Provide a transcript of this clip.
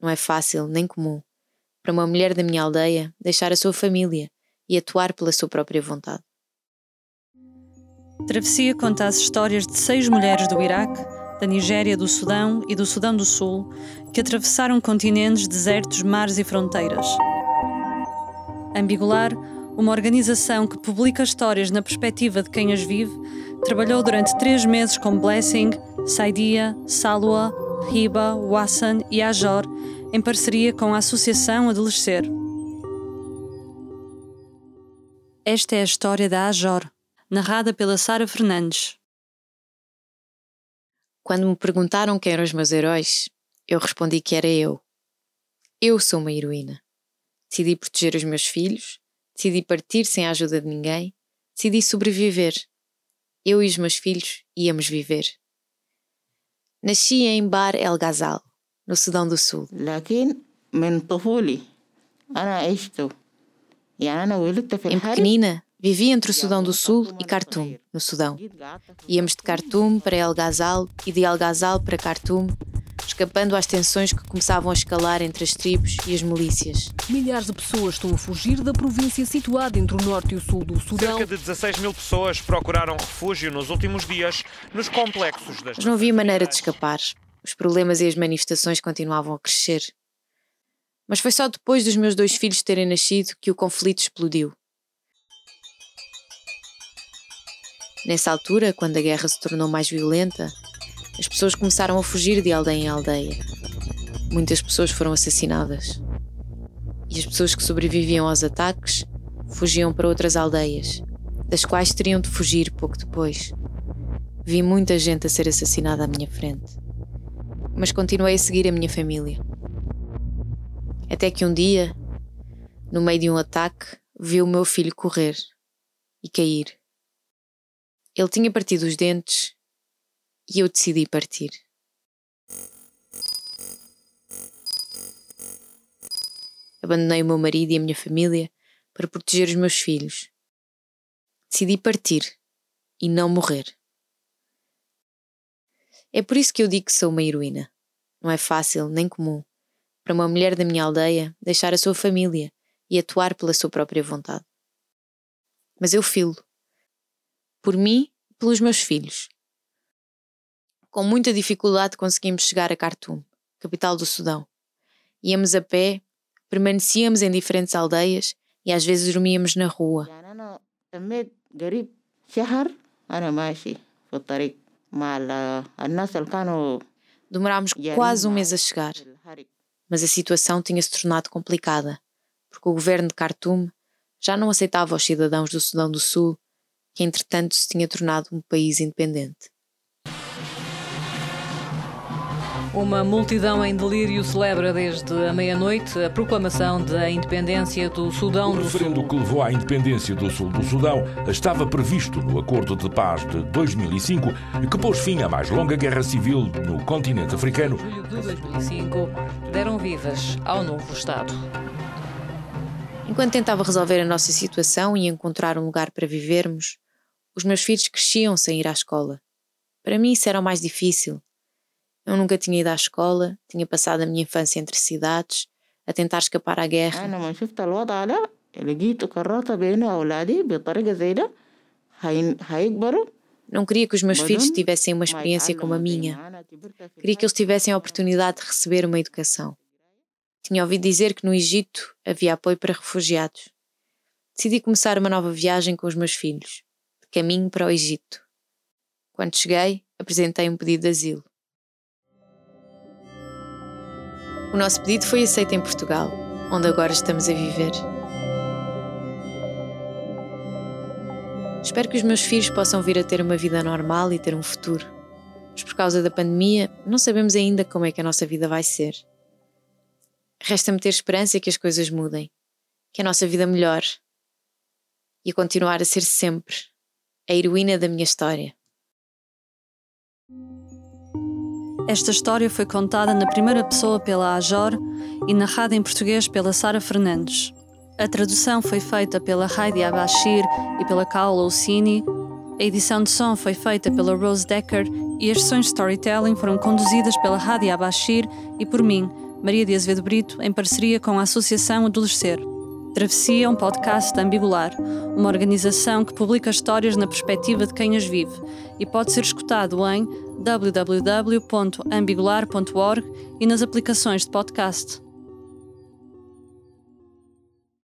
não é fácil nem comum para uma mulher da minha aldeia deixar a sua família e atuar pela sua própria vontade. Travessia conta as histórias de seis mulheres do Iraque, da Nigéria, do Sudão e do Sudão do Sul que atravessaram continentes, desertos, mares e fronteiras. Ambigular, uma organização que publica histórias na perspectiva de quem as vive, trabalhou durante três meses com Blessing, Saidia, Salwa, Riba, Wassan e Ajor, em parceria com a Associação Adolescer. Esta é a história da Ajor, narrada pela Sara Fernandes. Quando me perguntaram quem eram os meus heróis, eu respondi que era eu. Eu sou uma heroína. Decidi proteger os meus filhos, decidi partir sem a ajuda de ninguém, decidi sobreviver. Eu e os meus filhos íamos viver. Nasci em Bar El Ghazal, no Sudão do Sul. Em pequenina, vivi entre o Sudão do Sul e Khartoum, no Sudão. Íamos de Khartoum para El Ghazal e de El Ghazal para Khartoum, escapando às tensões que começavam a escalar entre as tribos e as milícias. Milhares de pessoas estão a fugir da província situada entre o norte e o sul do Sudão. Cerca de 16 mil pessoas procuraram refúgio nos últimos dias nos complexos das. Mas não havia maneira de escapar. Os problemas e as manifestações continuavam a crescer. Mas foi só depois dos meus dois filhos terem nascido que o conflito explodiu. Nessa altura, quando a guerra se tornou mais violenta, as pessoas começaram a fugir de aldeia em aldeia. Muitas pessoas foram assassinadas. E as pessoas que sobreviviam aos ataques fugiam para outras aldeias, das quais teriam de fugir pouco depois. Vi muita gente a ser assassinada à minha frente. Mas continuei a seguir a minha família. Até que um dia, no meio de um ataque, vi o meu filho correr e cair. Ele tinha partido os dentes e eu decidi partir. Abandonei o meu marido e a minha família para proteger os meus filhos. Decidi partir e não morrer. É por isso que eu digo que sou uma heroína. Não é fácil nem comum para uma mulher da minha aldeia deixar a sua família e atuar pela sua própria vontade. Mas eu filo. Por mim pelos meus filhos. Com muita dificuldade conseguimos chegar a Khartoum, capital do Sudão. Íamos a pé, permanecíamos em diferentes aldeias e às vezes dormíamos na rua. Demorámos quase um mês a chegar, mas a situação tinha-se tornado complicada, porque o governo de Khartoum já não aceitava os cidadãos do Sudão do Sul, que entretanto se tinha tornado um país independente. Uma multidão em delírio celebra desde a meia-noite a proclamação da independência do Sudão do Sul. O referendo que levou à independência do sul do Sudão estava previsto no Acordo de Paz de 2005 e que pôs fim à mais longa guerra civil no continente africano. Em julho de 2005, deram vivas ao novo Estado. Enquanto tentava resolver a nossa situação e encontrar um lugar para vivermos, os meus filhos cresciam sem ir à escola. Para mim isso era o mais difícil eu nunca tinha ido à escola, tinha passado a minha infância entre cidades, a tentar escapar à guerra. Não queria que os meus filhos tivessem uma experiência como a minha. Queria que eles tivessem a oportunidade de receber uma educação. Tinha ouvido dizer que no Egito havia apoio para refugiados. Decidi começar uma nova viagem com os meus filhos, de caminho para o Egito. Quando cheguei, apresentei um pedido de asilo. O nosso pedido foi aceito em Portugal, onde agora estamos a viver. Espero que os meus filhos possam vir a ter uma vida normal e ter um futuro. Mas por causa da pandemia, não sabemos ainda como é que a nossa vida vai ser. Resta-me ter esperança que as coisas mudem, que a nossa vida melhore e a continuar a ser sempre a heroína da minha história. Esta história foi contada na primeira pessoa pela Ajor e narrada em português pela Sara Fernandes. A tradução foi feita pela Heidi Abashir e pela Kaola Ossini. A edição de som foi feita pela Rose Decker e as sessões de storytelling foram conduzidas pela Hadi Abashir e por mim, Maria de Azevedo Brito, em parceria com a Associação Adolescer. Travessia, um podcast ambigular, uma organização que publica histórias na perspectiva de quem as vive e pode ser escutado em www.ambigular.org e nas aplicações de podcast.